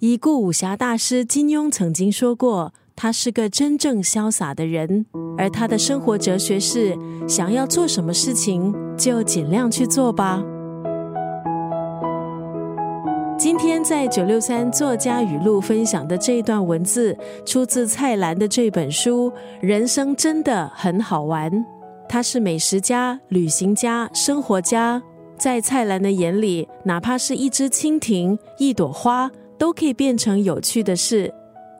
已故武侠大师金庸曾经说过，他是个真正潇洒的人，而他的生活哲学是：想要做什么事情，就尽量去做吧。今天在九六三作家语录分享的这段文字，出自蔡澜的这本书《人生真的很好玩》。他是美食家、旅行家、生活家，在蔡澜的眼里，哪怕是一只蜻蜓、一朵花。都可以变成有趣的事。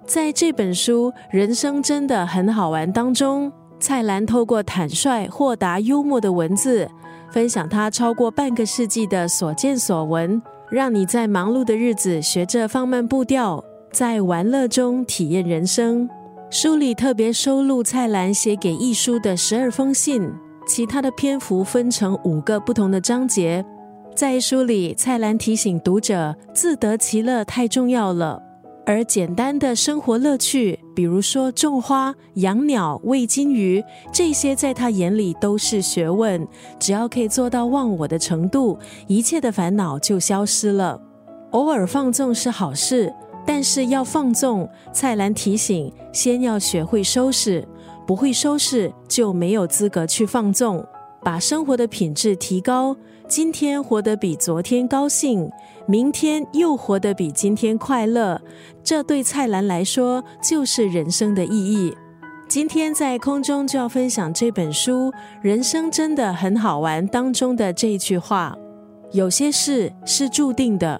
在这本书《人生真的很好玩》当中，蔡澜透过坦率、豁达、幽默的文字，分享他超过半个世纪的所见所闻，让你在忙碌的日子学着放慢步调，在玩乐中体验人生。书里特别收录蔡澜写给一书的十二封信，其他的篇幅分成五个不同的章节。在书里，蔡澜提醒读者，自得其乐太重要了，而简单的生活乐趣，比如说种花、养鸟、喂金鱼，这些在他眼里都是学问。只要可以做到忘我的程度，一切的烦恼就消失了。偶尔放纵是好事，但是要放纵，蔡澜提醒，先要学会收拾，不会收拾就没有资格去放纵，把生活的品质提高。今天活得比昨天高兴，明天又活得比今天快乐，这对蔡澜来说就是人生的意义。今天在空中就要分享这本书《人生真的很好玩》当中的这一句话：有些事是注定的，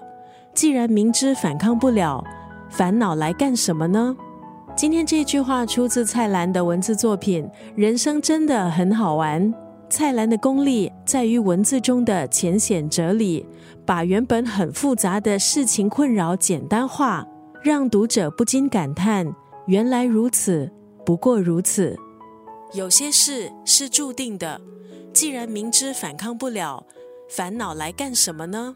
既然明知反抗不了，烦恼来干什么呢？今天这句话出自蔡澜的文字作品《人生真的很好玩》。蔡澜的功力在于文字中的浅显哲理，把原本很复杂的事情困扰简单化，让读者不禁感叹：原来如此，不过如此。有些事是注定的，既然明知反抗不了，烦恼来干什么呢？